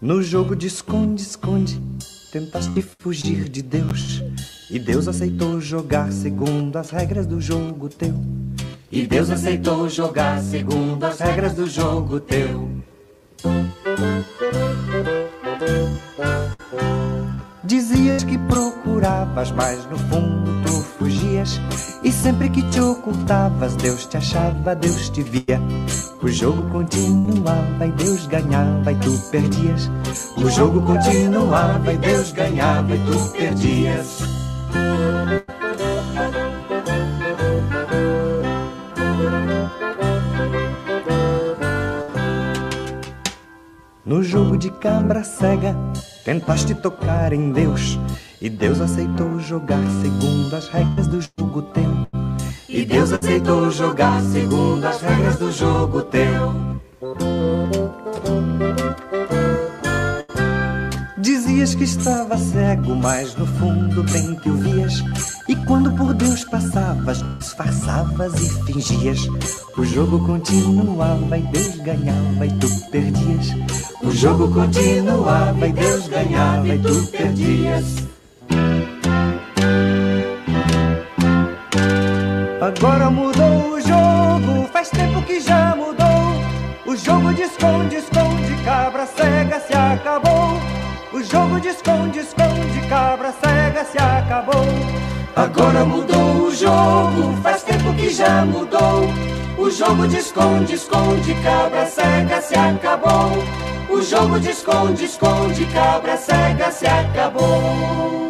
No jogo de esconde-esconde, tentaste fugir de Deus. E Deus aceitou jogar segundo as regras do jogo teu. E Deus aceitou jogar segundo as regras do jogo teu. Dizias que procuravas, mas no fundo fugias. E sempre que te ocultavas, Deus te achava, Deus te via. O jogo continuava e Deus ganhava e tu perdias. O jogo continuava e Deus ganhava e tu perdias. No jogo de cabra cega, tentaste tocar em Deus. E Deus aceitou jogar segundo as regras do jogo teu. E Deus aceitou jogar segundo as regras do jogo teu. Dizias que estava cego, mas no fundo bem que o vias. E quando por Deus passavas, disfarçavas e fingias. O jogo continuava e Deus ganhava e tu perdias. O jogo continuava e Deus ganhava e tu perdias. Agora mudou o jogo, faz tempo que já mudou. O jogo de esconde, esconde, cabra cega se acabou. O jogo de esconde, esconde, cabra cega se acabou. Agora mudou o jogo, faz tempo que já mudou. O jogo de esconde, esconde, cabra cega se acabou. O jogo de esconde, esconde, cabra cega se acabou.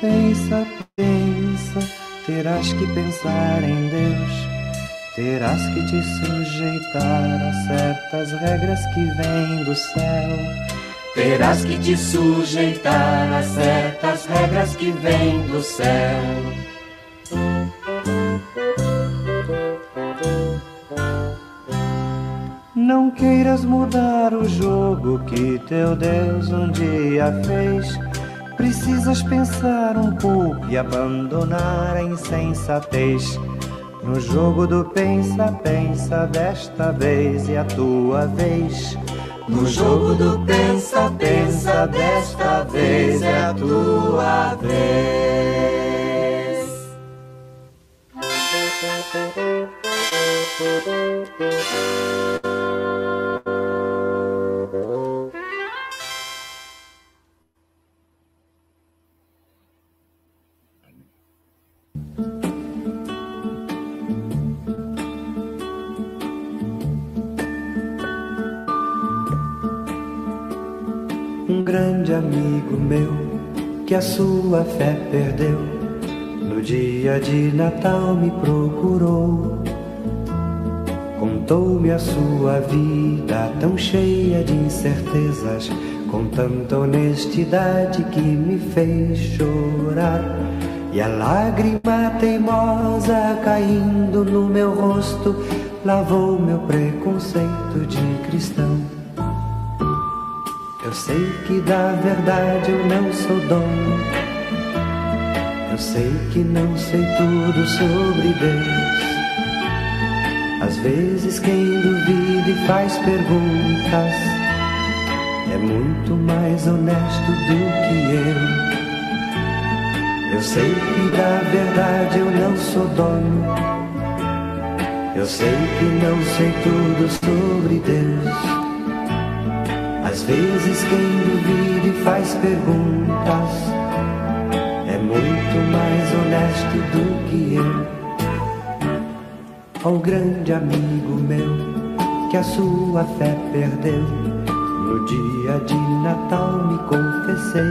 Pensa, pensa, terás que pensar em Deus. Terás que te sujeitar a certas regras que vêm do céu. Terás que te sujeitar a certas regras que vêm do céu. Não queiras mudar o jogo que teu Deus um dia fez. Precisas pensar um pouco e abandonar a insensatez. No jogo do pensa, pensa, desta vez é a tua vez. No jogo do pensa, pensa, desta vez é a tua vez. Grande amigo meu que a sua fé perdeu, no dia de Natal me procurou. Contou-me a sua vida tão cheia de incertezas, com tanta honestidade que me fez chorar. E a lágrima teimosa caindo no meu rosto lavou meu preconceito de cristão. Eu sei que da verdade eu não sou dono. Eu sei que não sei tudo sobre Deus. Às vezes quem duvida e faz perguntas é muito mais honesto do que eu. Eu sei que da verdade eu não sou dono. Eu sei que não sei tudo sobre Deus. Vezes quem duvida e faz perguntas é muito mais honesto do que eu. Ao grande amigo meu que a sua fé perdeu, no dia de Natal me confessei.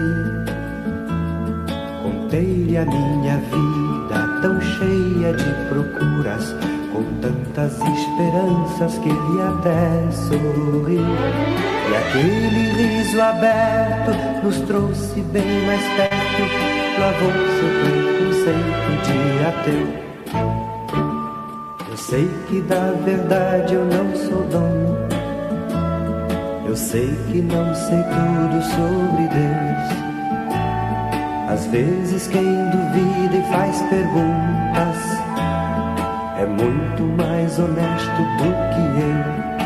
Contei-lhe a minha vida tão cheia de procuras, com tantas esperanças que ele até sorriu. E aquele riso aberto nos trouxe bem mais perto, lavou seu preconceito de ateu. Eu sei que da verdade eu não sou dono. Eu sei que não sei tudo sobre Deus. Às vezes quem duvida e faz perguntas é muito mais honesto do que eu.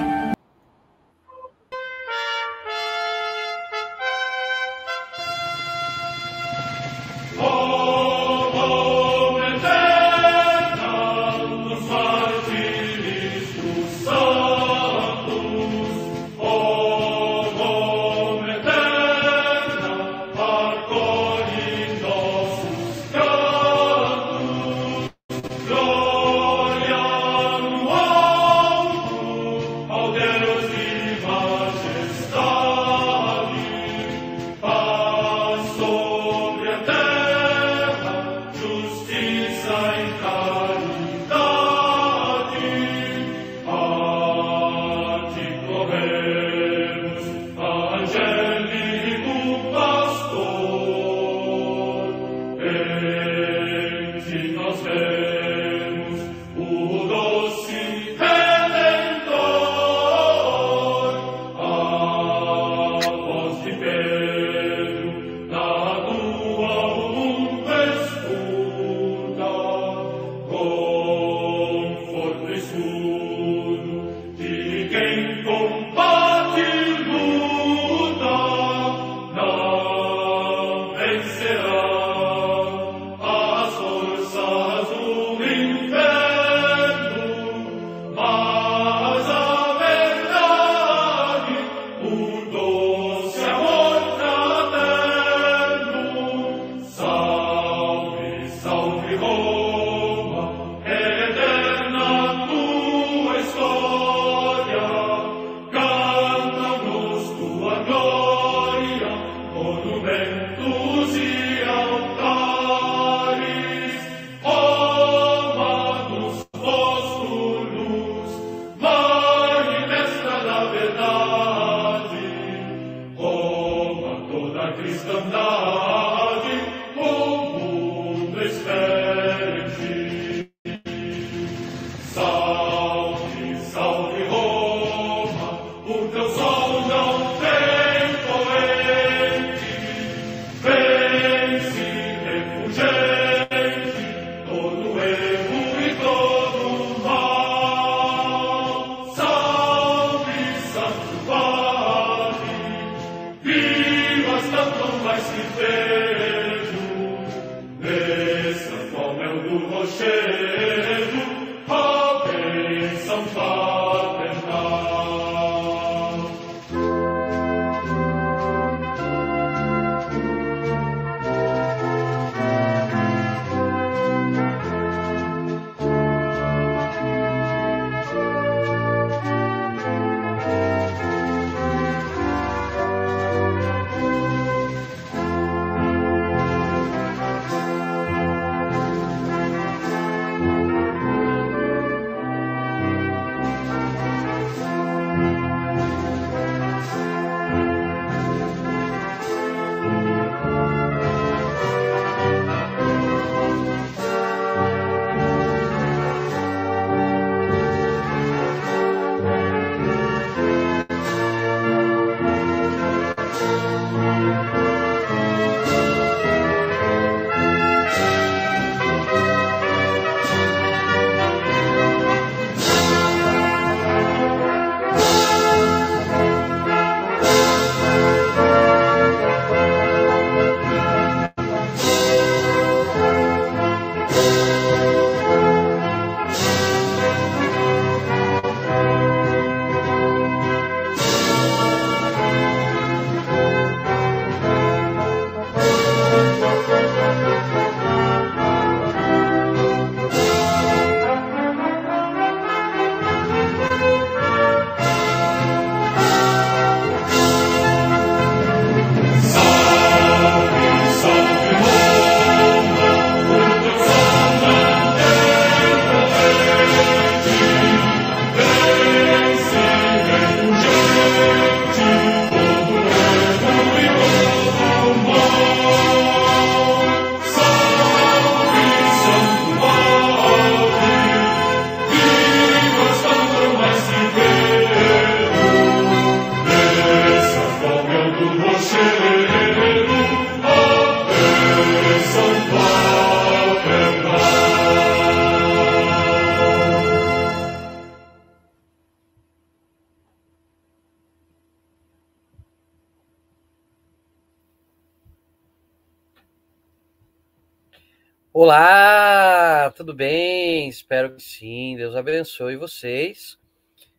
Tudo bem? Espero que sim. Deus abençoe vocês.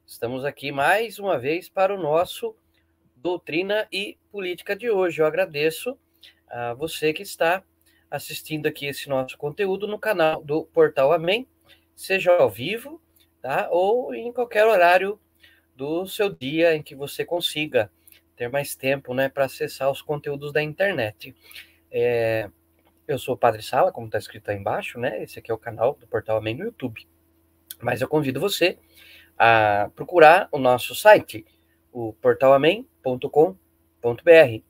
Estamos aqui mais uma vez para o nosso Doutrina e Política de hoje. Eu agradeço a você que está assistindo aqui esse nosso conteúdo no canal do Portal Amém, seja ao vivo, tá? Ou em qualquer horário do seu dia em que você consiga ter mais tempo, né, para acessar os conteúdos da internet. É, eu sou o Padre Sala, como está escrito aí embaixo, né? Esse aqui é o canal do Portal Amém no YouTube. Mas eu convido você a procurar o nosso site, o portalamém.com.br.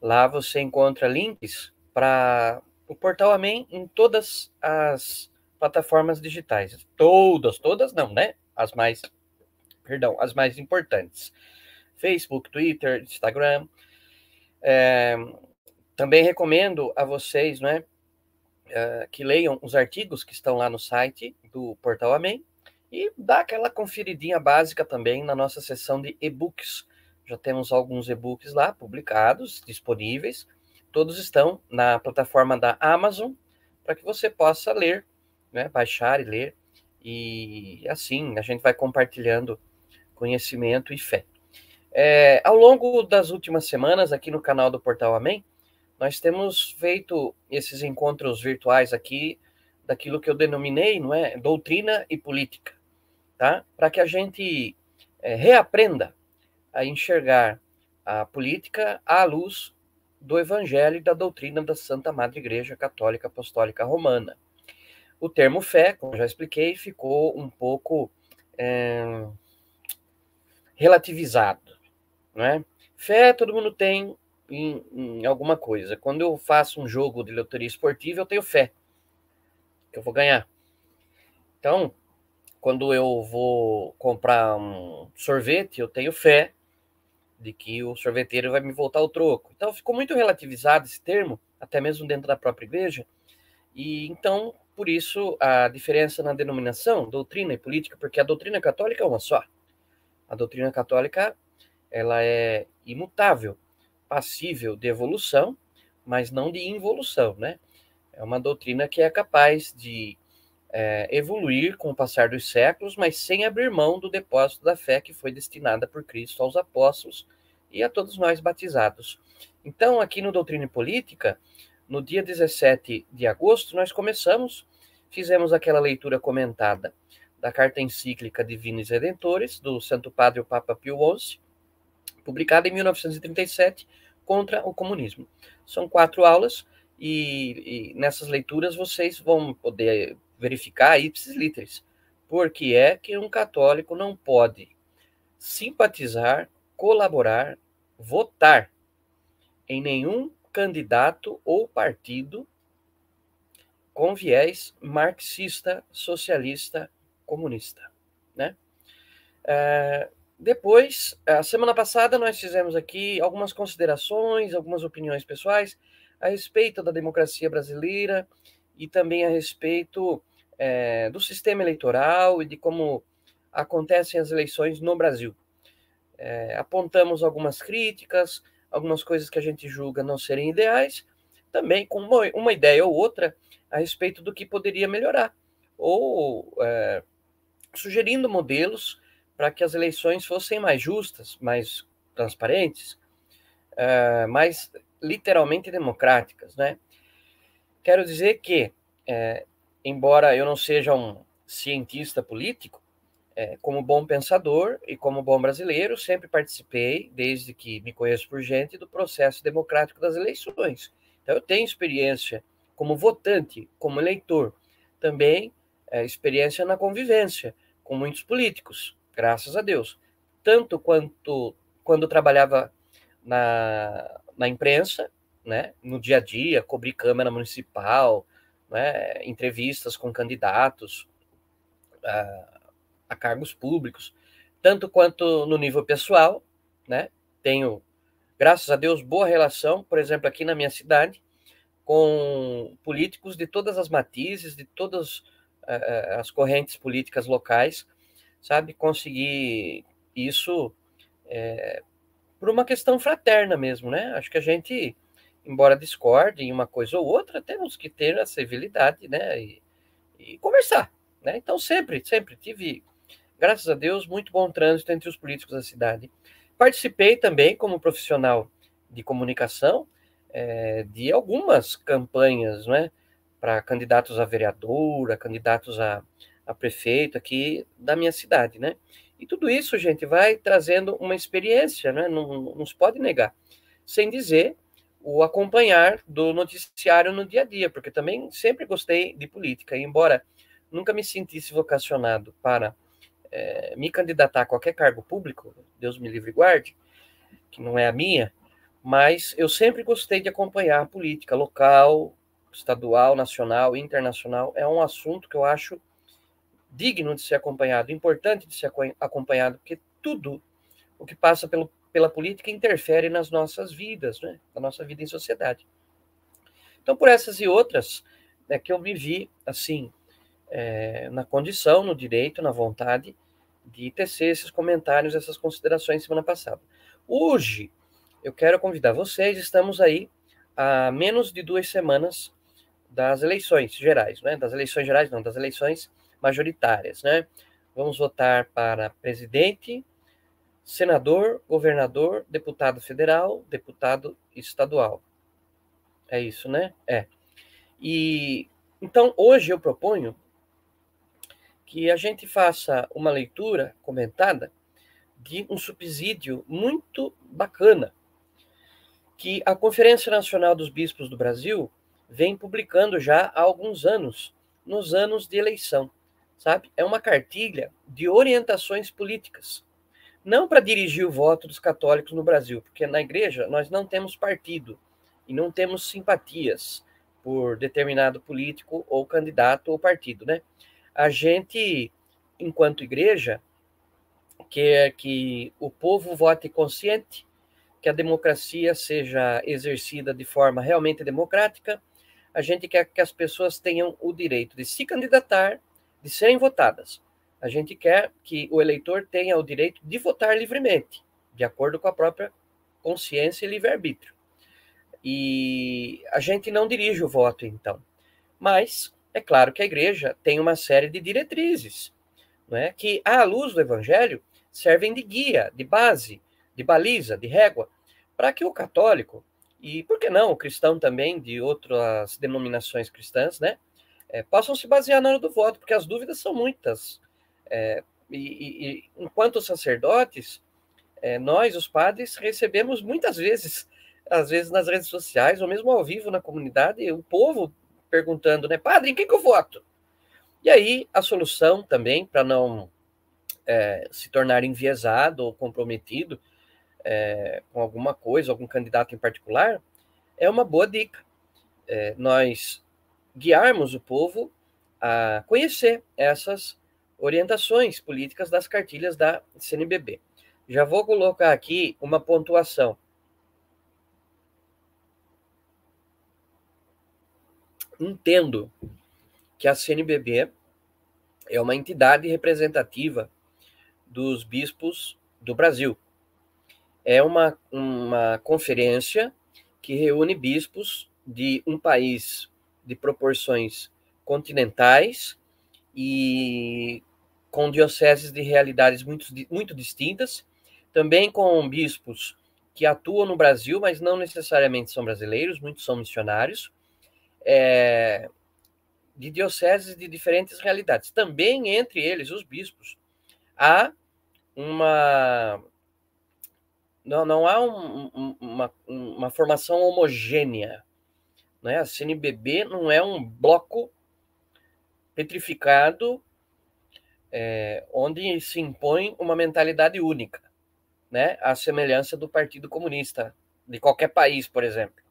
Lá você encontra links para o Portal Amém em todas as plataformas digitais. Todas, todas não, né? As mais, perdão, as mais importantes. Facebook, Twitter, Instagram. É, também recomendo a vocês, né, uh, que leiam os artigos que estão lá no site do Portal Amém e dá aquela conferidinha básica também na nossa seção de e-books. Já temos alguns e-books lá publicados, disponíveis. Todos estão na plataforma da Amazon para que você possa ler, né, baixar e ler. E assim a gente vai compartilhando conhecimento e fé. É, ao longo das últimas semanas, aqui no canal do Portal Amém, nós temos feito esses encontros virtuais aqui daquilo que eu denominei, não é, doutrina e política, tá? Para que a gente é, reaprenda a enxergar a política à luz do Evangelho e da doutrina da Santa Madre Igreja Católica Apostólica Romana. O termo fé, como já expliquei, ficou um pouco é, relativizado, não é? Fé todo mundo tem, em, em, alguma coisa. Quando eu faço um jogo de loteria esportiva, eu tenho fé que eu vou ganhar. Então, quando eu vou comprar um sorvete, eu tenho fé de que o sorveteiro vai me voltar o troco. Então, ficou muito relativizado esse termo, até mesmo dentro da própria igreja. E então, por isso, a diferença na denominação, doutrina e política, porque a doutrina católica é uma só. A doutrina católica, ela é imutável passível de evolução, mas não de involução, né? É uma doutrina que é capaz de é, evoluir com o passar dos séculos, mas sem abrir mão do depósito da fé que foi destinada por Cristo aos apóstolos e a todos nós batizados. Então, aqui no Doutrina e Política, no dia 17 de agosto, nós começamos, fizemos aquela leitura comentada da carta encíclica Divinis Redentores, do Santo Padre o Papa Pio XI, publicada em 1937, contra o comunismo. São quatro aulas e, e nessas leituras vocês vão poder verificar ipsis literis, porque é que um católico não pode simpatizar, colaborar, votar em nenhum candidato ou partido com viés marxista, socialista, comunista, né? É, depois, a semana passada, nós fizemos aqui algumas considerações, algumas opiniões pessoais a respeito da democracia brasileira e também a respeito é, do sistema eleitoral e de como acontecem as eleições no Brasil. É, apontamos algumas críticas, algumas coisas que a gente julga não serem ideais, também com uma, uma ideia ou outra a respeito do que poderia melhorar, ou é, sugerindo modelos para que as eleições fossem mais justas, mais transparentes, uh, mais literalmente democráticas, né? Quero dizer que, é, embora eu não seja um cientista político, é, como bom pensador e como bom brasileiro, sempre participei, desde que me conheço por gente, do processo democrático das eleições. Então, eu tenho experiência como votante, como eleitor, também é, experiência na convivência com muitos políticos graças a Deus. Tanto quanto quando trabalhava na, na imprensa, né, no dia a dia, cobrir Câmara Municipal, né, entrevistas com candidatos a, a cargos públicos, tanto quanto no nível pessoal, né, tenho, graças a Deus, boa relação, por exemplo, aqui na minha cidade, com políticos de todas as matizes, de todas uh, as correntes políticas locais, sabe? Conseguir isso é, por uma questão fraterna mesmo, né? Acho que a gente, embora discorde em uma coisa ou outra, temos que ter a civilidade, né? E, e conversar, né? Então, sempre, sempre tive, graças a Deus, muito bom trânsito entre os políticos da cidade. Participei também como profissional de comunicação é, de algumas campanhas, né? Para candidatos a vereadora, candidatos a, a prefeito aqui da minha cidade, né? E tudo isso, gente, vai trazendo uma experiência, né? não, não se pode negar. Sem dizer o acompanhar do noticiário no dia a dia, porque também sempre gostei de política, e embora nunca me sentisse vocacionado para é, me candidatar a qualquer cargo público, Deus me livre e guarde, que não é a minha, mas eu sempre gostei de acompanhar a política local, estadual, nacional, internacional. É um assunto que eu acho digno de ser acompanhado, importante de ser acompanhado, porque tudo o que passa pelo, pela política interfere nas nossas vidas, né? na nossa vida em sociedade. Então, por essas e outras, é que eu me vi, assim, é, na condição, no direito, na vontade de tecer esses comentários, essas considerações semana passada. Hoje, eu quero convidar vocês, estamos aí a menos de duas semanas das eleições gerais, né? Das eleições gerais, não, das eleições majoritárias, né? Vamos votar para presidente, senador, governador, deputado federal, deputado estadual. É isso, né? É. E então hoje eu proponho que a gente faça uma leitura comentada de um subsídio muito bacana que a Conferência Nacional dos Bispos do Brasil vem publicando já há alguns anos, nos anos de eleição sabe? É uma cartilha de orientações políticas. Não para dirigir o voto dos católicos no Brasil, porque na igreja nós não temos partido e não temos simpatias por determinado político ou candidato ou partido, né? A gente, enquanto igreja, quer que o povo vote consciente, que a democracia seja exercida de forma realmente democrática. A gente quer que as pessoas tenham o direito de se candidatar de serem votadas. A gente quer que o eleitor tenha o direito de votar livremente, de acordo com a própria consciência e livre-arbítrio. E a gente não dirige o voto, então. Mas é claro que a igreja tem uma série de diretrizes, é? que, à luz do evangelho, servem de guia, de base, de baliza, de régua, para que o católico, e por que não o cristão também, de outras denominações cristãs, né, é, possam se basear na hora do voto, porque as dúvidas são muitas. É, e, e, enquanto sacerdotes, é, nós, os padres, recebemos muitas vezes, às vezes nas redes sociais, ou mesmo ao vivo na comunidade, o povo perguntando, né, padre, em quem que eu voto? E aí, a solução também, para não é, se tornar enviesado ou comprometido é, com alguma coisa, algum candidato em particular, é uma boa dica. É, nós guiarmos o povo a conhecer essas orientações políticas das cartilhas da CNBB. Já vou colocar aqui uma pontuação. Entendo que a CNBB é uma entidade representativa dos bispos do Brasil. É uma, uma conferência que reúne bispos de um país de proporções continentais e com dioceses de realidades muito, muito distintas, também com bispos que atuam no Brasil, mas não necessariamente são brasileiros, muitos são missionários, é, de dioceses de diferentes realidades. Também entre eles, os bispos, há uma. Não, não há um, uma, uma formação homogênea né? A CNBB não é um bloco petrificado é, onde se impõe uma mentalidade única, né? A semelhança do Partido Comunista de qualquer país, por exemplo.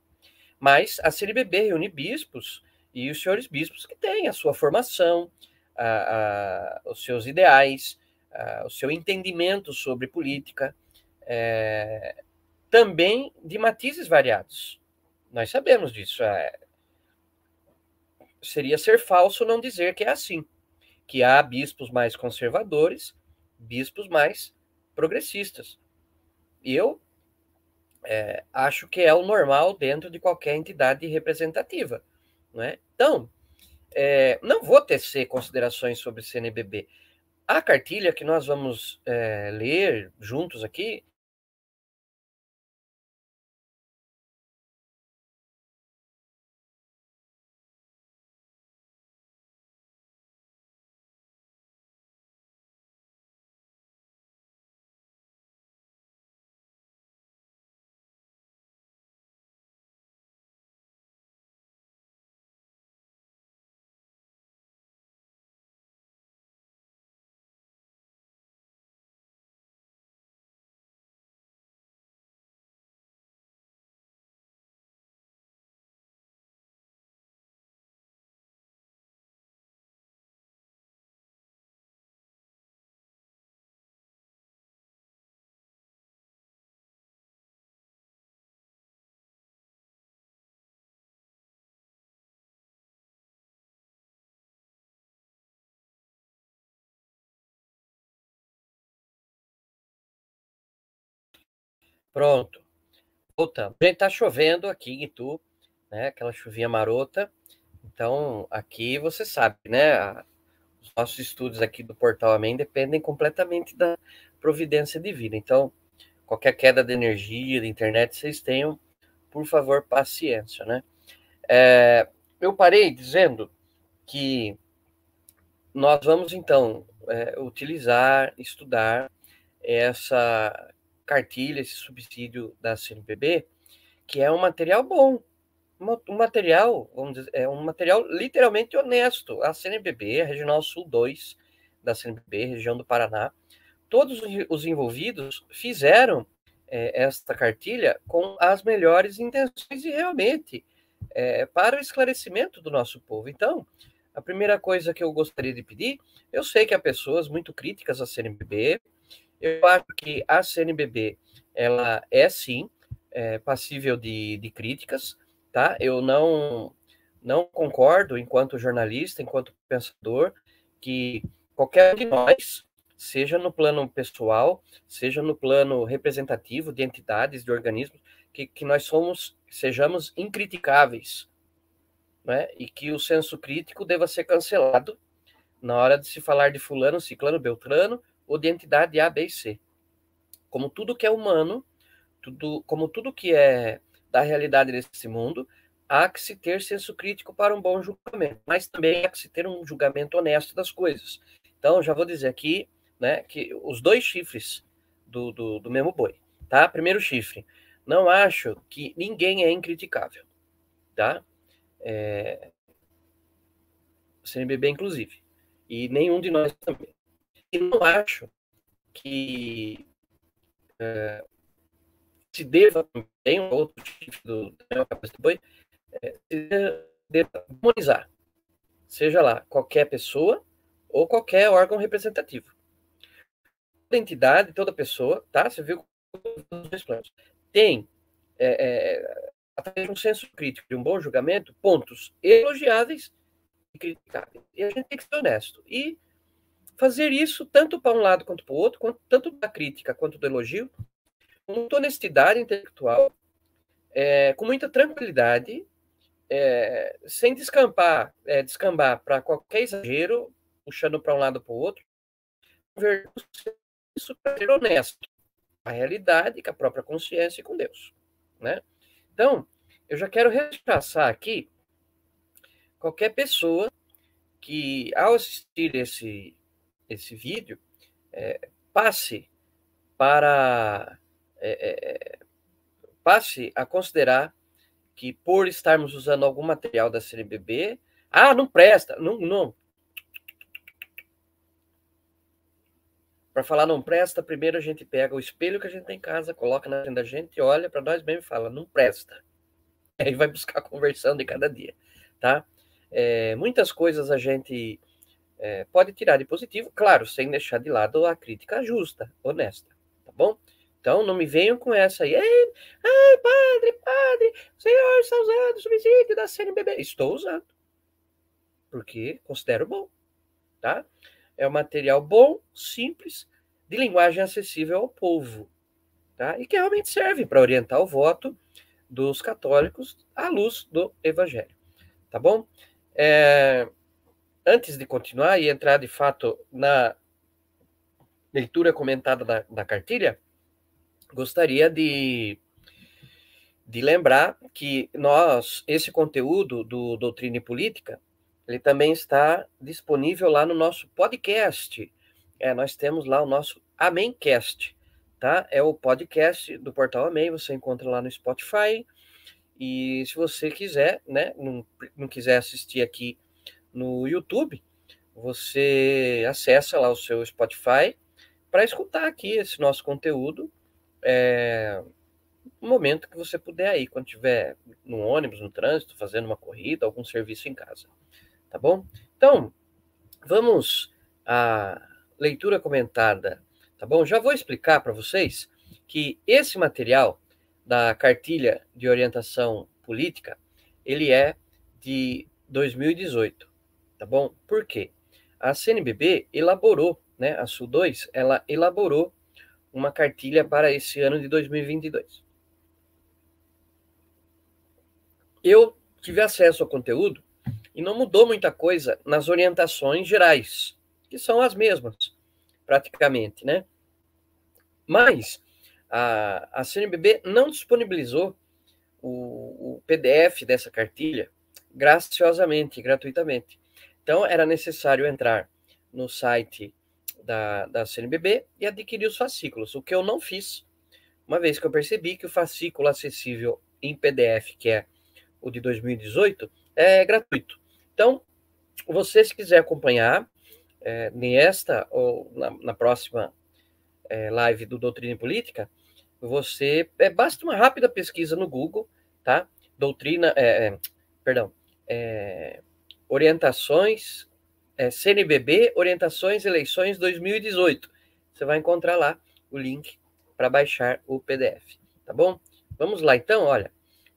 Mas a CNBB reúne bispos e os senhores bispos que têm a sua formação, a, a, os seus ideais, a, o seu entendimento sobre política, é, também de matizes variados. Nós sabemos disso. É, seria ser falso não dizer que é assim, que há bispos mais conservadores, bispos mais progressistas. Eu é, acho que é o normal dentro de qualquer entidade representativa. Não é? Então, é, não vou tecer considerações sobre CNBB. A cartilha que nós vamos é, ler juntos aqui Pronto. Voltamos. Gente, tá chovendo aqui em Itu, né? Aquela chuvinha marota. Então, aqui você sabe, né? Os nossos estudos aqui do Portal Amém dependem completamente da providência divina. Então, qualquer queda de energia, de internet, vocês tenham, por favor, paciência, né? É, eu parei dizendo que nós vamos, então, é, utilizar, estudar essa cartilha, esse subsídio da CNPB, que é um material bom, um material, vamos dizer, é um material literalmente honesto. A CNBB, a Regional Sul 2 da CNBB, região do Paraná, todos os envolvidos fizeram é, esta cartilha com as melhores intenções e realmente é, para o esclarecimento do nosso povo. Então, a primeira coisa que eu gostaria de pedir, eu sei que há pessoas muito críticas à CNBB, eu acho que a CNBB ela é sim é, passível de, de críticas, tá? Eu não não concordo, enquanto jornalista, enquanto pensador, que qualquer um de nós, seja no plano pessoal, seja no plano representativo de entidades, de organismos, que, que nós somos, sejamos incriticáveis, né? E que o senso crítico deva ser cancelado na hora de se falar de fulano, ciclano, beltrano, ou de entidade A, B e C. Como tudo que é humano, tudo, como tudo que é da realidade desse mundo, há que se ter senso crítico para um bom julgamento, mas também há que se ter um julgamento honesto das coisas. Então, já vou dizer aqui, né, que os dois chifres do, do, do mesmo boi, tá? Primeiro chifre, não acho que ninguém é incriticável, tá? É... CNBB, inclusive. E nenhum de nós também. E não acho que é, se deva também, outro tipo do, do boi, é, se deva demonizar, seja lá qualquer pessoa ou qualquer órgão representativo. Toda entidade, toda pessoa, tá? Você viu os dois planos. Tem, é, é, através de um senso crítico, de um bom julgamento, pontos elogiáveis e criticáveis. E a gente tem que ser honesto. E fazer isso tanto para um lado quanto para o outro, quanto, tanto da crítica quanto do elogio, com muita honestidade intelectual, é, com muita tranquilidade, é, sem descampar, é, descambar para qualquer exagero, puxando para um lado para o outro, isso para ser honesto, a realidade, com a própria consciência e com Deus, né? Então, eu já quero rechaçar aqui qualquer pessoa que, ao assistir esse, esse vídeo, é, passe para é, é, passe a considerar que por estarmos usando algum material da CNBB, ah, não presta, não, não. Para falar não presta, primeiro a gente pega o espelho que a gente tem em casa, coloca na frente da gente, olha para nós mesmo e fala, não presta. Aí vai buscar a conversão de cada dia, tá? É, muitas coisas a gente é, pode tirar de positivo, claro, sem deixar de lado a crítica justa, honesta, tá bom? Então não me venham com essa aí, ai, ai padre, padre, o senhor está usando o subsídio da CNBB. Estou usando. porque considero bom, tá? É um material bom, simples, de linguagem acessível ao povo, tá? E que realmente serve para orientar o voto dos católicos à luz do Evangelho, tá bom? É, antes de continuar e entrar de fato na leitura comentada da, da cartilha, gostaria de, de lembrar que nós, esse conteúdo do Doutrina e Política, ele também está disponível lá no nosso podcast. É, nós temos lá o nosso Amémcast, tá? É o podcast do Portal Amém, você encontra lá no Spotify. E se você quiser, né, não, não quiser assistir aqui no YouTube, você acessa lá o seu Spotify para escutar aqui esse nosso conteúdo é, no momento que você puder aí, quando estiver no ônibus, no trânsito, fazendo uma corrida, algum serviço em casa. Tá bom? Então, vamos à leitura comentada, tá bom? Já vou explicar para vocês que esse material da cartilha de orientação política, ele é de 2018, tá bom? Por quê? A CNBB elaborou, né, a SU2, ela elaborou uma cartilha para esse ano de 2022. Eu tive acesso ao conteúdo e não mudou muita coisa nas orientações gerais, que são as mesmas, praticamente, né? Mas a, a CNBB não disponibilizou o, o PDF dessa cartilha graciosamente, gratuitamente. Então, era necessário entrar no site da, da CNBB e adquirir os fascículos, o que eu não fiz, uma vez que eu percebi que o fascículo acessível em PDF, que é o de 2018, é gratuito. Então, você, se quiser acompanhar é, nesta ou na, na próxima é, live do Doutrina e Política, você é, basta uma rápida pesquisa no Google, tá? Doutrina, é, é perdão, é, orientações, é, CNBB, orientações eleições 2018. Você vai encontrar lá o link para baixar o PDF, tá bom? Vamos lá então, olha.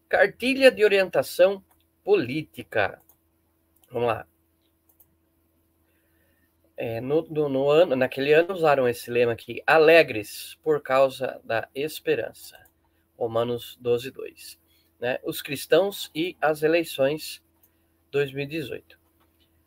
Cartilha de orientação política. Vamos lá. É, no, no, no, ano, naquele ano usaram esse lema aqui, alegres por causa da esperança. Romanos 12, 2. Né? Os cristãos e as eleições 2018.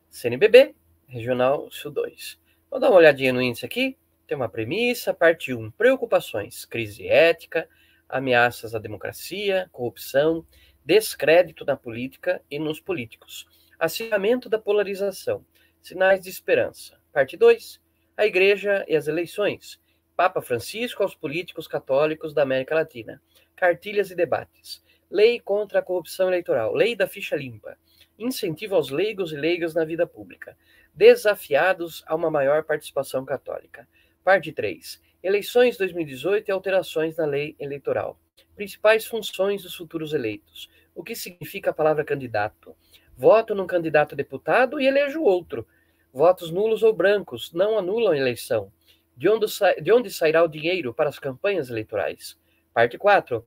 CNBB, Regional Sul 2. Vamos dar uma olhadinha no índice aqui. Tem uma premissa, parte 1, preocupações, crise ética, ameaças à democracia, corrupção, descrédito na política e nos políticos Acirramento da polarização. Sinais de esperança. Parte 2. A Igreja e as eleições. Papa Francisco aos políticos católicos da América Latina. Cartilhas e debates. Lei contra a corrupção eleitoral. Lei da ficha limpa. Incentivo aos leigos e leigas na vida pública. Desafiados a uma maior participação católica. Parte 3. Eleições 2018 e alterações na lei eleitoral. Principais funções dos futuros eleitos. O que significa a palavra candidato? Voto num candidato a deputado e elejo outro. Votos nulos ou brancos não anulam a eleição. De onde, de onde sairá o dinheiro para as campanhas eleitorais? Parte 4.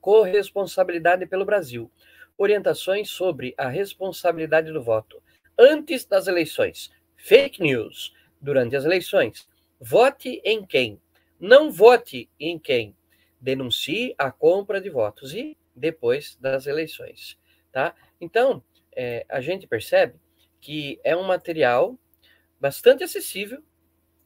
Corresponsabilidade pelo Brasil. Orientações sobre a responsabilidade do voto. Antes das eleições. Fake news. Durante as eleições. Vote em quem? Não vote em quem? Denuncie a compra de votos. E depois das eleições. Tá? Então, é, a gente percebe que é um material bastante acessível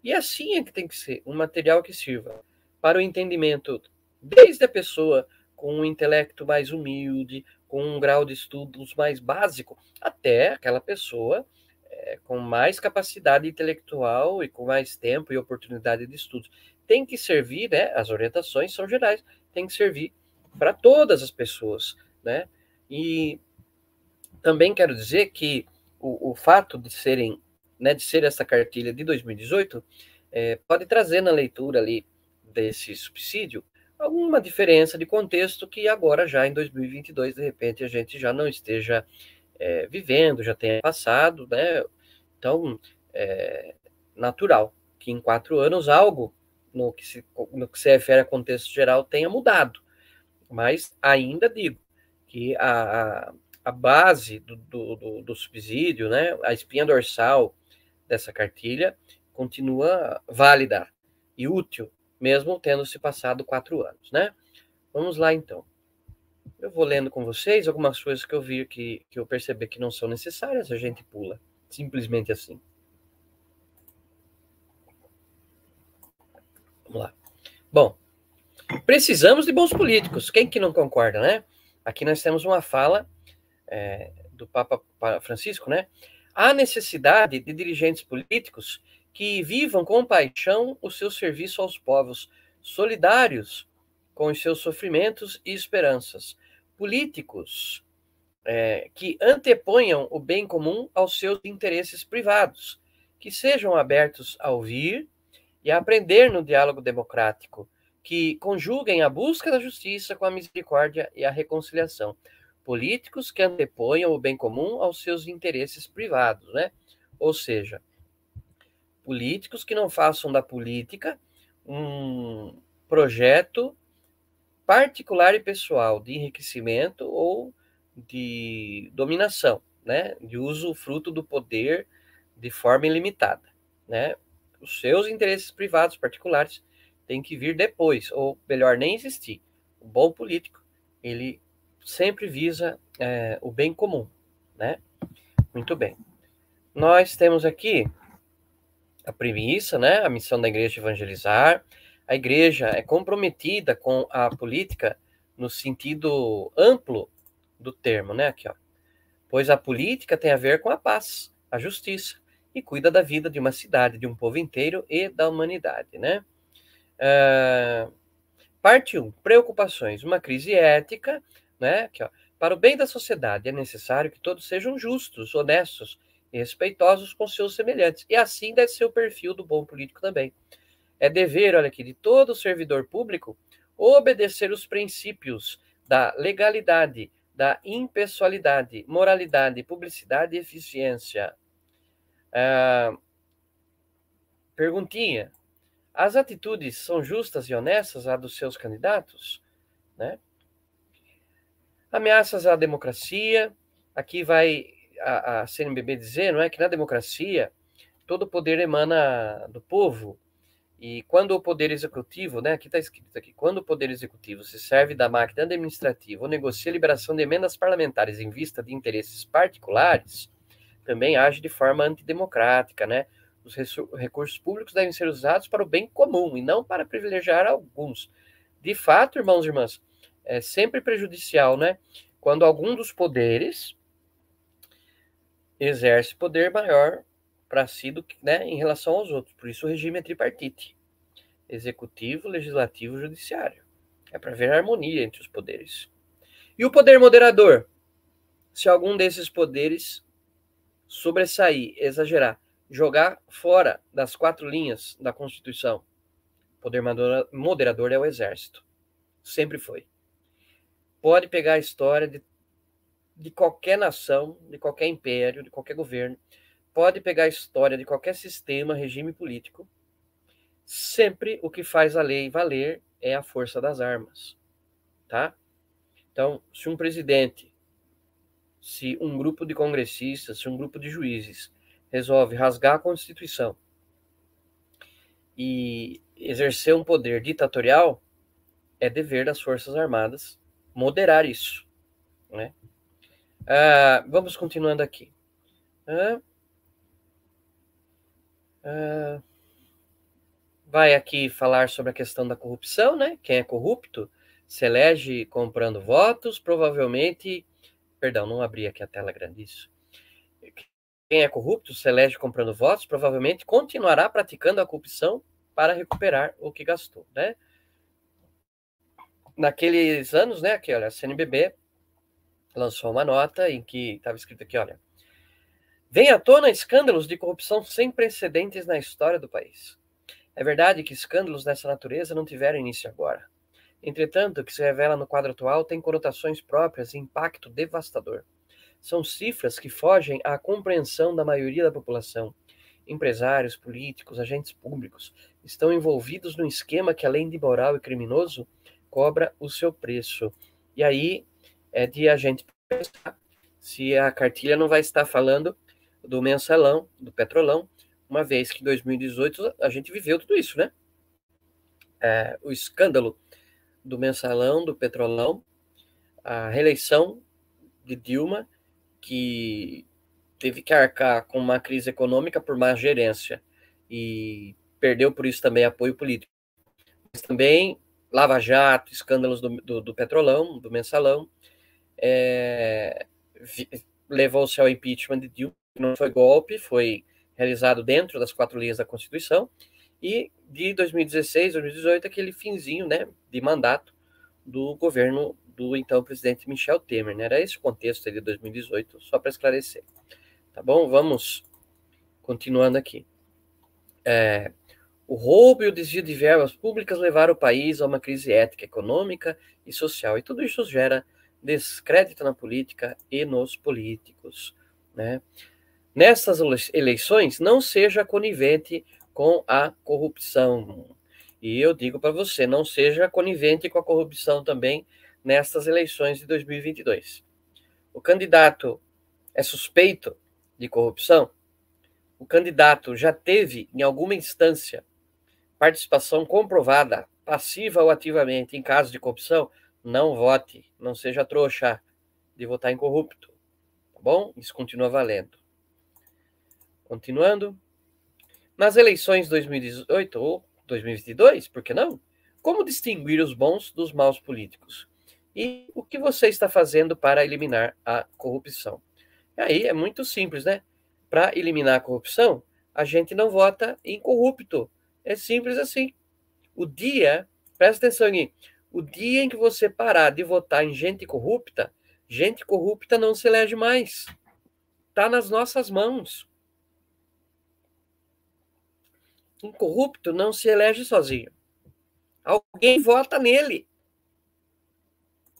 e assim é que tem que ser um material que sirva para o entendimento desde a pessoa com um intelecto mais humilde, com um grau de estudos mais básico, até aquela pessoa é, com mais capacidade intelectual e com mais tempo e oportunidade de estudos. Tem que servir, né? As orientações são gerais, tem que servir para todas as pessoas, né? E também quero dizer que o, o fato de serem, né, de ser essa cartilha de 2018, é, pode trazer na leitura ali desse subsídio alguma diferença de contexto que agora já em 2022 de repente a gente já não esteja é, vivendo, já tenha passado, né? Então é natural que em quatro anos algo no que se, no que se refere a contexto geral tenha mudado, mas ainda digo que a, a base do, do, do, do subsídio, né, a espinha dorsal dessa cartilha, continua válida e útil, mesmo tendo se passado quatro anos, né? Vamos lá, então. Eu vou lendo com vocês algumas coisas que eu vi que, que eu percebi que não são necessárias, a gente pula. Simplesmente assim. Vamos lá. Bom, precisamos de bons políticos. Quem que não concorda, né? Aqui nós temos uma fala é, do Papa Francisco, né? Há necessidade de dirigentes políticos que vivam com paixão o seu serviço aos povos, solidários com os seus sofrimentos e esperanças. Políticos é, que anteponham o bem comum aos seus interesses privados, que sejam abertos a ouvir e a aprender no diálogo democrático, que conjuguem a busca da justiça com a misericórdia e a reconciliação. Políticos que anteponham o bem comum aos seus interesses privados, né? Ou seja, políticos que não façam da política um projeto particular e pessoal de enriquecimento ou de dominação, né? De uso fruto do poder de forma ilimitada, né? Os seus interesses privados particulares têm que vir depois, ou melhor, nem existir. O bom político, ele sempre visa é, o bem comum, né? Muito bem. Nós temos aqui a premissa, né? A missão da igreja evangelizar. A igreja é comprometida com a política no sentido amplo do termo, né? Aqui, ó. Pois a política tem a ver com a paz, a justiça e cuida da vida de uma cidade, de um povo inteiro e da humanidade, né? Uh, parte 1. Um, preocupações. Uma crise ética, né? Aqui, ó. Para o bem da sociedade é necessário que todos sejam justos, honestos respeitosos com seus semelhantes. E assim deve ser o perfil do bom político também. É dever, olha aqui, de todo servidor público obedecer os princípios da legalidade, da impessoalidade, moralidade, publicidade e eficiência. Ah, perguntinha: as atitudes são justas e honestas a dos seus candidatos? Né? Ameaças à democracia. Aqui vai a, a CNBB dizer, não é que na democracia todo poder emana do povo. E quando o poder executivo, né, aqui está escrito aqui, quando o poder executivo se serve da máquina administrativa ou negocia a liberação de emendas parlamentares em vista de interesses particulares, também age de forma antidemocrática, né? Os recursos públicos devem ser usados para o bem comum e não para privilegiar alguns. De fato, irmãos e irmãs, é sempre prejudicial, né? Quando algum dos poderes exerce poder maior para si do que, né, em relação aos outros. Por isso o regime é tripartite: executivo, legislativo, judiciário. É para ver harmonia entre os poderes. E o poder moderador? Se algum desses poderes sobressair, exagerar, jogar fora das quatro linhas da Constituição, o poder moderador é o exército. Sempre foi. Pode pegar a história de de qualquer nação, de qualquer império, de qualquer governo, pode pegar a história de qualquer sistema, regime político. Sempre o que faz a lei valer é a força das armas, tá? Então, se um presidente, se um grupo de congressistas, se um grupo de juízes resolve rasgar a Constituição e exercer um poder ditatorial, é dever das Forças Armadas moderar isso, né? Uh, vamos continuando aqui. Uh, uh, vai aqui falar sobre a questão da corrupção, né? Quem é corrupto se elege comprando votos, provavelmente. Perdão, não abri aqui a tela grande isso. Quem é corrupto se elege comprando votos, provavelmente continuará praticando a corrupção para recuperar o que gastou, né? Naqueles anos, né? Aqui, olha, a CNBB lançou uma nota em que estava escrito aqui, olha, vem à tona escândalos de corrupção sem precedentes na história do país. É verdade que escândalos dessa natureza não tiveram início agora. Entretanto, o que se revela no quadro atual tem conotações próprias e impacto devastador. São cifras que fogem à compreensão da maioria da população. Empresários, políticos, agentes públicos estão envolvidos num esquema que, além de moral e criminoso, cobra o seu preço. E aí é de a gente pensar se a cartilha não vai estar falando do mensalão, do petrolão, uma vez que em 2018 a gente viveu tudo isso, né? É, o escândalo do mensalão, do petrolão, a reeleição de Dilma, que teve que arcar com uma crise econômica por má gerência e perdeu por isso também apoio político. Mas também Lava Jato, escândalos do, do, do petrolão, do mensalão, é, levou-se ao impeachment de Dilma, não foi golpe, foi realizado dentro das quatro linhas da Constituição, e de 2016, 2018, aquele finzinho né, de mandato do governo do então presidente Michel Temer. Né? Era esse o contexto de 2018, só para esclarecer. Tá bom? Vamos continuando aqui. É, o roubo e o desvio de verbas públicas levaram o país a uma crise ética, econômica e social, e tudo isso gera descrédito na política e nos políticos. Né? Nessas eleições, não seja conivente com a corrupção. E eu digo para você, não seja conivente com a corrupção também nestas eleições de 2022. O candidato é suspeito de corrupção? O candidato já teve, em alguma instância, participação comprovada, passiva ou ativamente, em caso de corrupção? Não vote, não seja trouxa de votar em corrupto. Tá bom? Isso continua valendo. Continuando. Nas eleições 2018 ou 2022, por que não? Como distinguir os bons dos maus políticos? E o que você está fazendo para eliminar a corrupção? E aí é muito simples, né? Para eliminar a corrupção, a gente não vota em corrupto. É simples assim. O dia, presta atenção aqui, o dia em que você parar de votar em gente corrupta, gente corrupta não se elege mais. Está nas nossas mãos. Um corrupto não se elege sozinho. Alguém vota nele.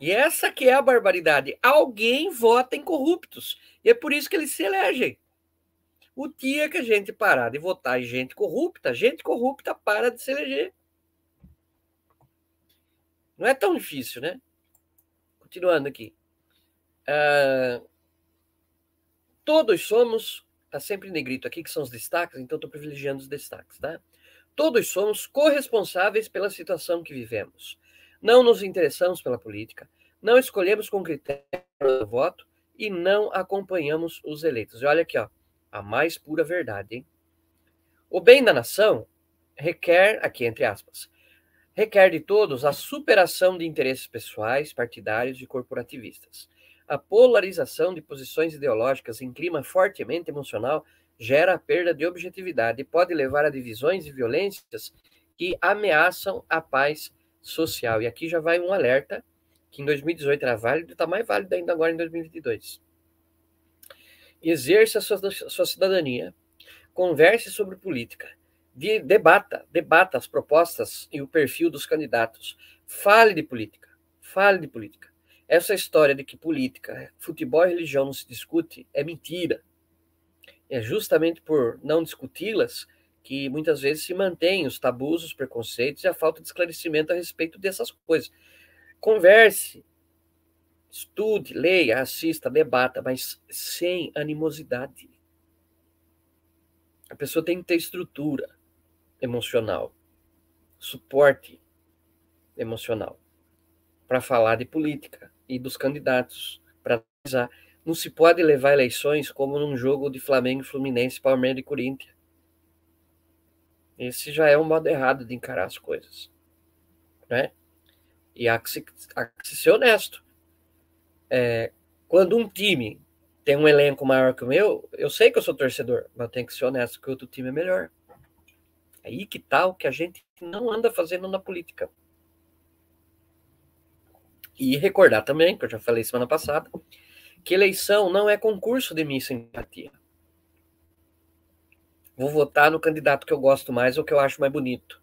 E essa que é a barbaridade. Alguém vota em corruptos. E é por isso que eles se elegem. O dia que a gente parar de votar em gente corrupta, gente corrupta para de se eleger. Não é tão difícil, né? Continuando aqui. Uh, todos somos, está sempre em negrito aqui, que são os destaques, então estou privilegiando os destaques, tá? Todos somos corresponsáveis pela situação que vivemos. Não nos interessamos pela política, não escolhemos com critério o voto e não acompanhamos os eleitos. E olha aqui, ó, a mais pura verdade, hein? O bem da nação requer, aqui entre aspas, requer de todos a superação de interesses pessoais, partidários e corporativistas. A polarização de posições ideológicas em clima fortemente emocional gera a perda de objetividade e pode levar a divisões e violências que ameaçam a paz social. E aqui já vai um alerta que em 2018 era válido, está mais válido ainda agora em 2022. Exerça sua, sua cidadania, converse sobre política, de, debata, debata as propostas e o perfil dos candidatos. Fale de política, fale de política. Essa história de que política, futebol e religião não se discute é mentira. É justamente por não discuti-las que muitas vezes se mantém os tabus, os preconceitos e a falta de esclarecimento a respeito dessas coisas. Converse, estude, leia, assista, debata, mas sem animosidade. A pessoa tem que ter estrutura emocional, suporte emocional para falar de política e dos candidatos, para analisar. Não se pode levar eleições como num jogo de Flamengo, Fluminense, Palmeiras e Corinthians. Esse já é um modo errado de encarar as coisas. Né? E há que, se, há que ser honesto. É, quando um time tem um elenco maior que o meu, eu sei que eu sou torcedor, mas eu tenho que ser honesto que o outro time é melhor. Aí que tal tá que a gente não anda fazendo na política. E recordar também, que eu já falei semana passada, que eleição não é concurso de minha simpatia. Vou votar no candidato que eu gosto mais ou que eu acho mais bonito,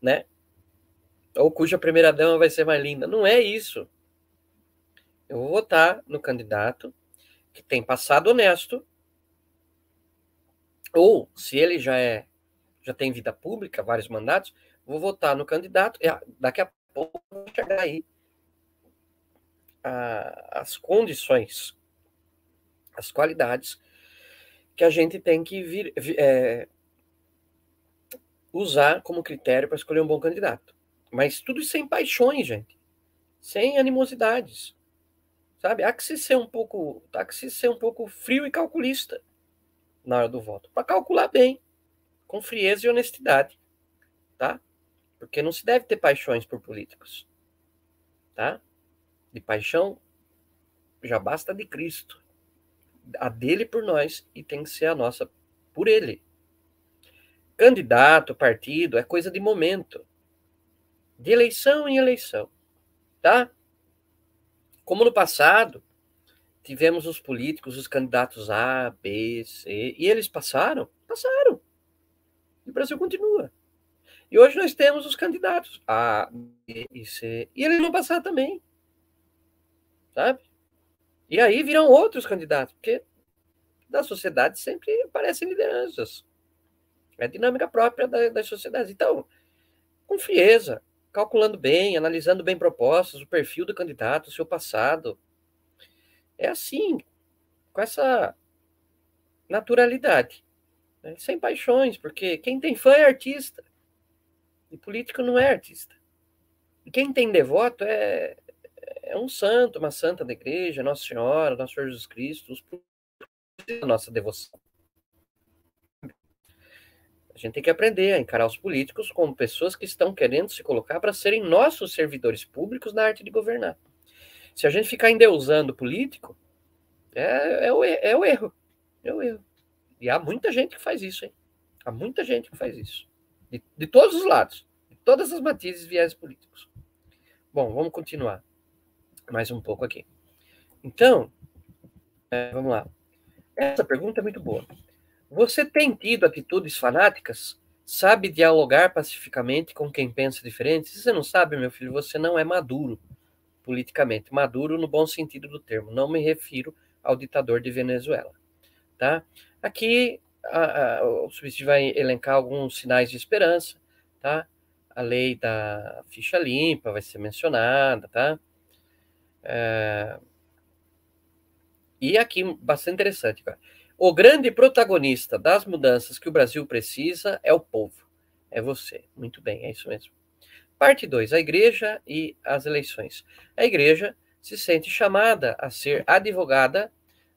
né? Ou cuja primeira dama vai ser mais linda. Não é isso. Eu vou votar no candidato que tem passado honesto, ou se ele já é já tem vida pública, vários mandatos, vou votar no candidato, e daqui a pouco vai chegar aí a, as condições as qualidades que a gente tem que vir, é, usar como critério para escolher um bom candidato. Mas tudo sem paixões, gente. Sem animosidades. Sabe? Há que se ser um pouco, há que se ser um pouco frio e calculista na hora do voto, para calcular bem, com frieza e honestidade, tá? Porque não se deve ter paixões por políticos, tá? De paixão já basta de Cristo, a dele por nós e tem que ser a nossa por ele. Candidato, partido é coisa de momento, de eleição em eleição, tá? Como no passado, tivemos os políticos, os candidatos A, B, C, e eles passaram? Passaram. Brasil continua. E hoje nós temos os candidatos A, B e C, e eles vão passar também. Sabe? E aí virão outros candidatos, porque da sociedade sempre aparecem lideranças. É a dinâmica própria da, das sociedades. Então, com frieza, calculando bem, analisando bem propostas, o perfil do candidato, o seu passado. É assim, com essa naturalidade, né? sem paixões, porque quem tem fã é artista, e político não é artista. E quem tem devoto é, é um santo, uma santa da igreja, Nossa Senhora, Nosso Senhor Jesus Cristo, os nossa devoção. A gente tem que aprender a encarar os políticos como pessoas que estão querendo se colocar para serem nossos servidores públicos na arte de governar. Se a gente ficar endeusando o político, é, é, o, é o erro. É o erro. E há muita gente que faz isso, hein? Há muita gente que faz isso. De, de todos os lados. De todas as matizes e viés políticos. Bom, vamos continuar. Mais um pouco aqui. Então, é, vamos lá. Essa pergunta é muito boa. Você tem tido atitudes fanáticas? Sabe dialogar pacificamente com quem pensa diferente? Se você não sabe, meu filho, você não é maduro politicamente. Maduro no bom sentido do termo. Não me refiro ao ditador de Venezuela. Tá? Aqui a, a, o subsídio vai elencar alguns sinais de esperança. Tá? A lei da ficha limpa vai ser mencionada. Tá? É, e aqui, bastante interessante, cara. O grande protagonista das mudanças que o Brasil precisa é o povo. É você. Muito bem, é isso mesmo. Parte 2. A igreja e as eleições. A igreja se sente chamada a ser advogada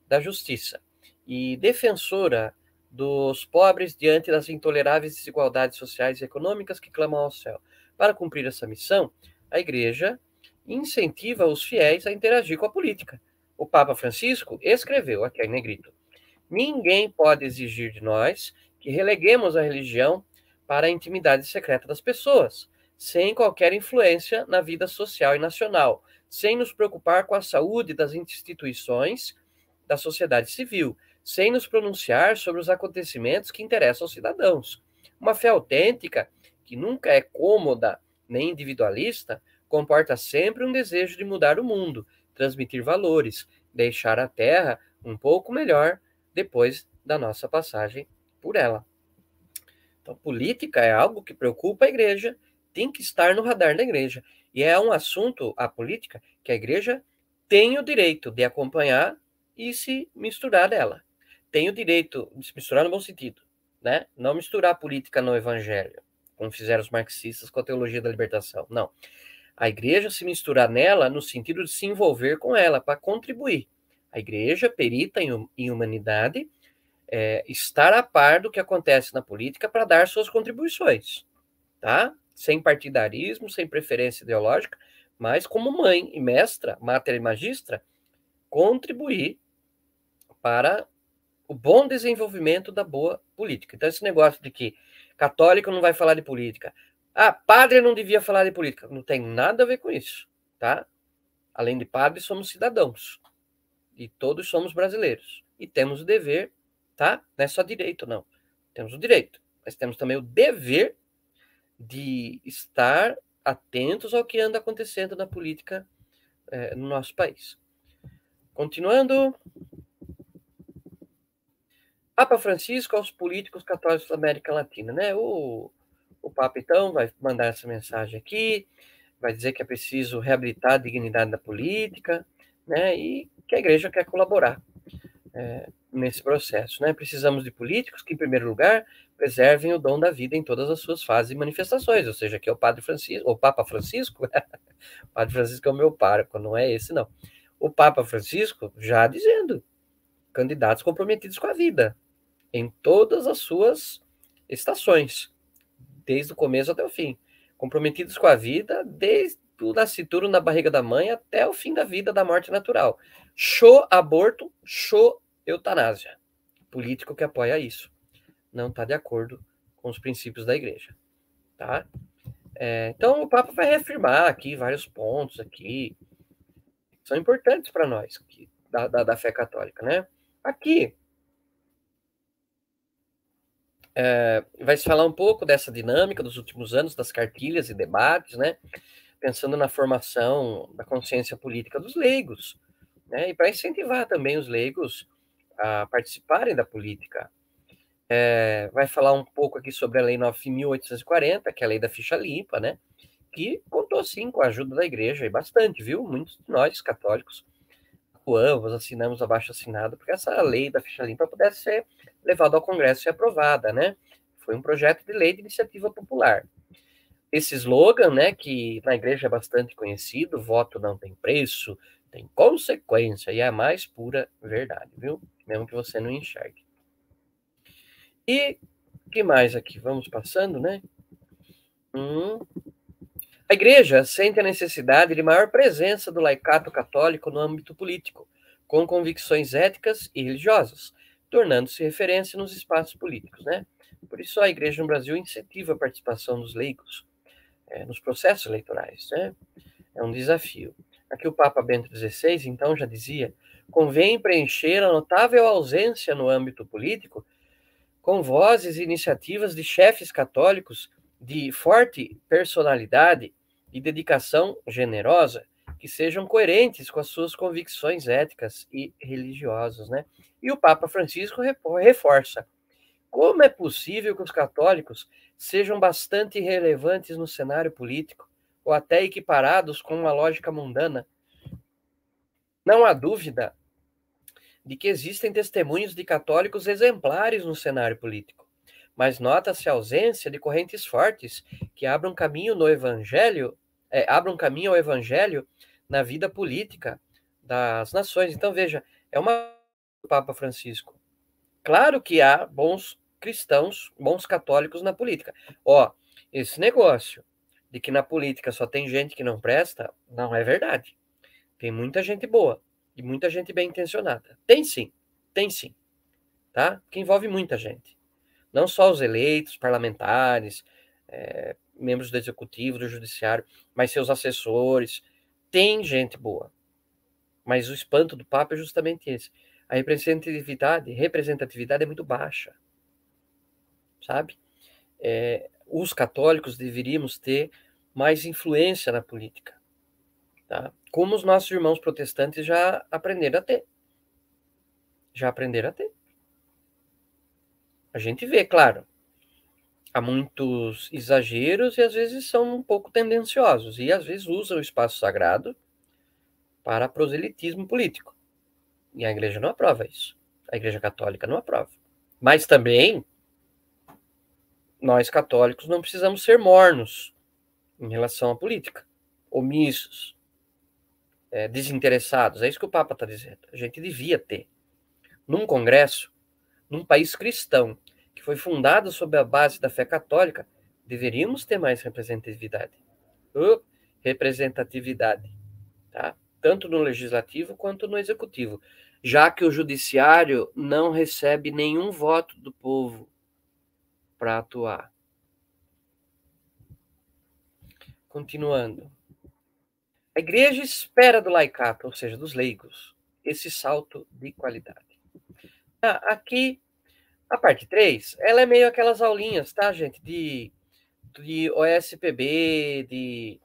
da justiça e defensora dos pobres diante das intoleráveis desigualdades sociais e econômicas que clamam ao céu. Para cumprir essa missão, a igreja incentiva os fiéis a interagir com a política, o Papa Francisco escreveu aqui em negrito: Ninguém pode exigir de nós que releguemos a religião para a intimidade secreta das pessoas, sem qualquer influência na vida social e nacional, sem nos preocupar com a saúde das instituições da sociedade civil, sem nos pronunciar sobre os acontecimentos que interessam aos cidadãos. Uma fé autêntica, que nunca é cômoda nem individualista, comporta sempre um desejo de mudar o mundo transmitir valores, deixar a Terra um pouco melhor depois da nossa passagem por ela. Então, política é algo que preocupa a igreja, tem que estar no radar da igreja. E é um assunto, a política, que a igreja tem o direito de acompanhar e se misturar dela. Tem o direito de se misturar no bom sentido, né? Não misturar a política no evangelho, como fizeram os marxistas com a teologia da libertação. Não a igreja se misturar nela no sentido de se envolver com ela, para contribuir. A igreja, perita em, em humanidade, é, estar a par do que acontece na política para dar suas contribuições, tá? Sem partidarismo, sem preferência ideológica, mas como mãe e mestra, mater e magistra, contribuir para o bom desenvolvimento da boa política. Então, esse negócio de que católico não vai falar de política, ah, padre não devia falar de política. Não tem nada a ver com isso, tá? Além de padre, somos cidadãos. E todos somos brasileiros. E temos o dever, tá? Não é só direito, não. Temos o direito, mas temos também o dever de estar atentos ao que anda acontecendo na política é, no nosso país. Continuando. Papa Francisco aos políticos católicos da América Latina, né? O o Papa, então, vai mandar essa mensagem aqui, vai dizer que é preciso reabilitar a dignidade da política, né, e que a igreja quer colaborar. é, nesse processo. Né? Precisamos de políticos que, em primeiro lugar, preservem o dom da vida em todas as suas fases e manifestações, ou seja, que é o Padre Francisco, o Papa Francisco, o Padre Francisco é o meu pároco, não é esse, não. O Papa Francisco já dizendo, candidatos comprometidos com a vida, em todas as suas estações, desde o começo até o fim. Comprometidos com a vida desde o nascituro na barriga da mãe até o fim da vida da morte natural. Show aborto, show eutanásia. Político que apoia isso não está de acordo com os princípios da igreja, tá? É, então o Papa vai reafirmar aqui vários pontos aqui são importantes para nós que, da, da, da, fé católica, né? Aqui é, vai se falar um pouco dessa dinâmica dos últimos anos das cartilhas e debates, né? Pensando na formação da consciência política dos leigos, né? E para incentivar também os leigos a participarem da política é, vai falar um pouco aqui sobre a Lei 9.840, que é a lei da ficha limpa, né? Que contou, sim, com a ajuda da igreja, e bastante, viu? Muitos de nós, católicos, atuamos, assinamos abaixo assinado, porque essa lei da ficha limpa pudesse ser levada ao Congresso e aprovada, né? Foi um projeto de lei de iniciativa popular. Esse slogan, né, que na igreja é bastante conhecido, voto não tem preço, tem consequência, e é a mais pura verdade, viu? Mesmo que você não enxergue. E que mais aqui? Vamos passando, né? Hum. A igreja sente a necessidade de maior presença do laicato católico no âmbito político, com convicções éticas e religiosas, tornando-se referência nos espaços políticos, né? Por isso a igreja no Brasil incentiva a participação dos leigos é, nos processos eleitorais, né? É um desafio. Aqui o Papa Bento XVI, então, já dizia: convém preencher a notável ausência no âmbito político com vozes e iniciativas de chefes católicos de forte personalidade e dedicação generosa, que sejam coerentes com as suas convicções éticas e religiosas, né? E o Papa Francisco reforça: como é possível que os católicos sejam bastante relevantes no cenário político ou até equiparados com uma lógica mundana? Não há dúvida de que existem testemunhos de católicos exemplares no cenário político, mas nota-se a ausência de correntes fortes que abram caminho no evangelho, é, abram caminho ao evangelho na vida política das nações. Então veja, é uma Papa Francisco. Claro que há bons cristãos, bons católicos na política. Ó, esse negócio de que na política só tem gente que não presta, não é verdade. Tem muita gente boa e muita gente bem intencionada. Tem sim, tem sim, tá? Que envolve muita gente. Não só os eleitos, parlamentares, é, membros do executivo, do judiciário, mas seus assessores. Tem gente boa. Mas o espanto do Papa é justamente esse. A representatividade, representatividade é muito baixa. Sabe? É, os católicos deveríamos ter mais influência na política. Tá? Como os nossos irmãos protestantes já aprenderam a ter. Já aprenderam a ter. A gente vê, claro, há muitos exageros e às vezes são um pouco tendenciosos e às vezes usam o espaço sagrado para proselitismo político. E a igreja não aprova isso. A igreja católica não aprova. Mas também nós católicos não precisamos ser mornos em relação à política, omissos é, desinteressados. É isso que o Papa está dizendo. A gente devia ter, num congresso, num país cristão, que foi fundado sob a base da fé católica, deveríamos ter mais representatividade. Uh, representatividade, tá? Tanto no legislativo quanto no executivo, já que o judiciário não recebe nenhum voto do povo para atuar. Continuando. A igreja espera do laicato, ou seja, dos leigos, esse salto de qualidade. Ah, aqui, a parte 3, ela é meio aquelas aulinhas, tá, gente? De, de OSPB, de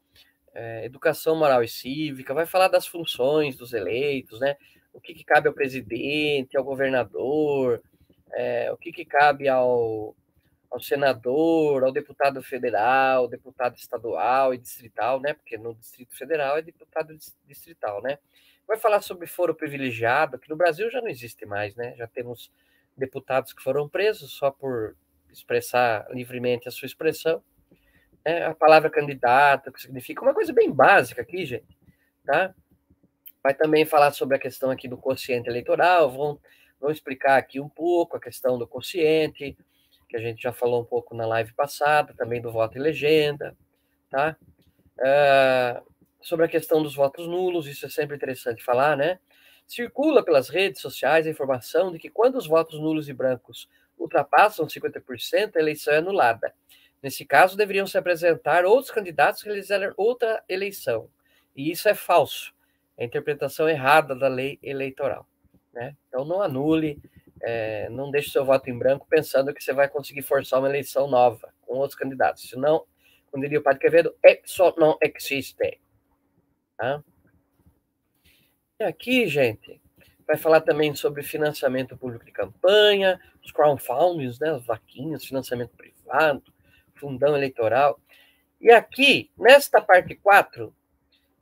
é, educação moral e cívica, vai falar das funções dos eleitos, né? O que, que cabe ao presidente, ao governador, é, o que, que cabe ao, ao senador, ao deputado federal, deputado estadual e distrital, né? Porque no Distrito Federal é deputado distrital, né? Vai falar sobre foro privilegiado, que no Brasil já não existe mais, né? Já temos deputados que foram presos só por expressar livremente a sua expressão. É, a palavra candidato, que significa uma coisa bem básica aqui, gente, tá? Vai também falar sobre a questão aqui do quociente eleitoral, vão, vão explicar aqui um pouco a questão do quociente, que a gente já falou um pouco na live passada, também do voto e legenda, tá? Uh, sobre a questão dos votos nulos, isso é sempre interessante falar, né? Circula pelas redes sociais a informação de que quando os votos nulos e brancos ultrapassam 50%, a eleição é anulada. Nesse caso, deveriam se apresentar outros candidatos que realizarem outra eleição. E isso é falso. É a interpretação errada da lei eleitoral. Né? Então, não anule, é, não deixe seu voto em branco pensando que você vai conseguir forçar uma eleição nova com outros candidatos. Senão, como diria o Padre Quevedo, isso não existe. Tá? E aqui, gente, vai falar também sobre financiamento público de campanha, os crowdfundings, né, as vaquinhas, financiamento privado, fundão eleitoral. E aqui, nesta parte 4,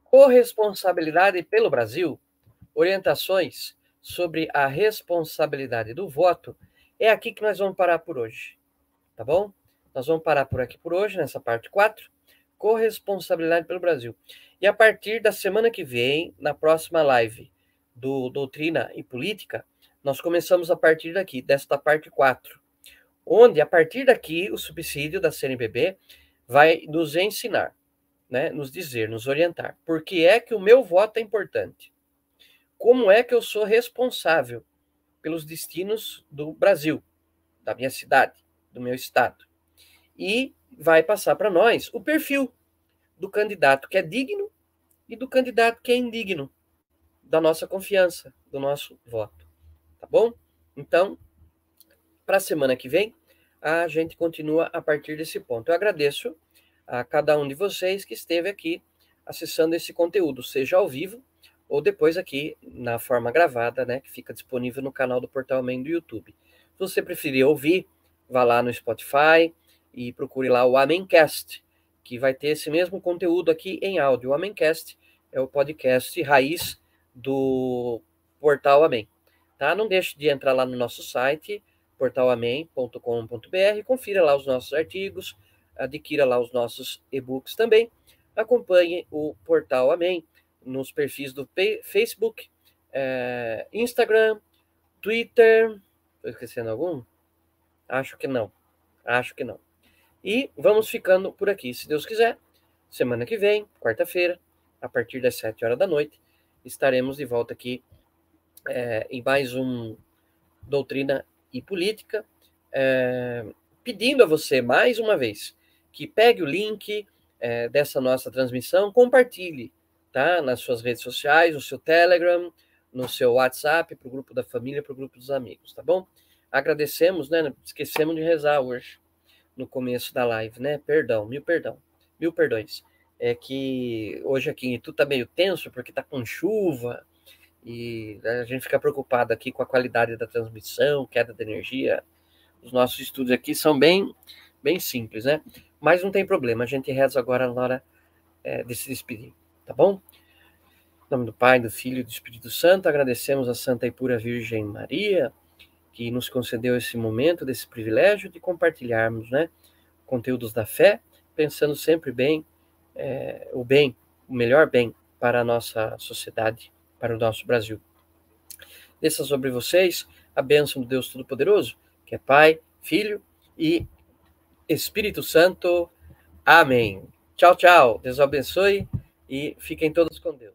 corresponsabilidade pelo Brasil, orientações sobre a responsabilidade do voto, é aqui que nós vamos parar por hoje. Tá bom? Nós vamos parar por aqui por hoje, nessa parte 4, corresponsabilidade pelo Brasil. E a partir da semana que vem, na próxima live do Doutrina e Política, nós começamos a partir daqui, desta parte 4, onde a partir daqui o subsídio da CNBB vai nos ensinar né, nos dizer, nos orientar. Por que é que o meu voto é importante? Como é que eu sou responsável pelos destinos do Brasil, da minha cidade, do meu estado? E vai passar para nós o perfil do candidato que é digno e do candidato que é indigno da nossa confiança, do nosso voto. Tá bom? Então, para a semana que vem, a gente continua a partir desse ponto. Eu agradeço a cada um de vocês que esteve aqui acessando esse conteúdo, seja ao vivo ou depois aqui na forma gravada, né, que fica disponível no canal do Portal Amém do YouTube. Se você preferir ouvir, vá lá no Spotify e procure lá o Amencast, que vai ter esse mesmo conteúdo aqui em áudio. O Amencast é o podcast raiz do Portal Amém. Tá? Não deixe de entrar lá no nosso site, portalamém.com.br, confira lá os nossos artigos, adquira lá os nossos e-books também. Acompanhe o portal Amém nos perfis do Facebook, é, Instagram, Twitter. Estou esquecendo algum? Acho que não. Acho que não. E vamos ficando por aqui, se Deus quiser. Semana que vem, quarta-feira, a partir das 7 horas da noite, estaremos de volta aqui é, em mais um Doutrina e Política, é, pedindo a você, mais uma vez, que pegue o link é, dessa nossa transmissão, compartilhe, tá? Nas suas redes sociais, no seu Telegram, no seu WhatsApp, para o grupo da família, para o grupo dos amigos, tá bom? Agradecemos, né? Esquecemos de rezar hoje, no começo da live, né? Perdão, mil perdão, mil perdões. É que hoje aqui em Itu tá meio tenso, porque tá com chuva, e a gente fica preocupado aqui com a qualidade da transmissão, queda de energia. Os nossos estudos aqui são bem, bem simples, né? Mas não tem problema, a gente reza agora na hora é, de se despedir, tá bom? Em nome do Pai, do Filho e do Espírito Santo, agradecemos a Santa e Pura Virgem Maria, que nos concedeu esse momento, desse privilégio de compartilharmos né, conteúdos da fé, pensando sempre bem, é, o bem, o melhor bem para a nossa sociedade, para o nosso Brasil. Desça sobre vocês a bênção do Deus Todo-Poderoso, que é Pai, Filho e Espírito Santo. Amém. Tchau, tchau. Deus abençoe e fiquem todos com Deus.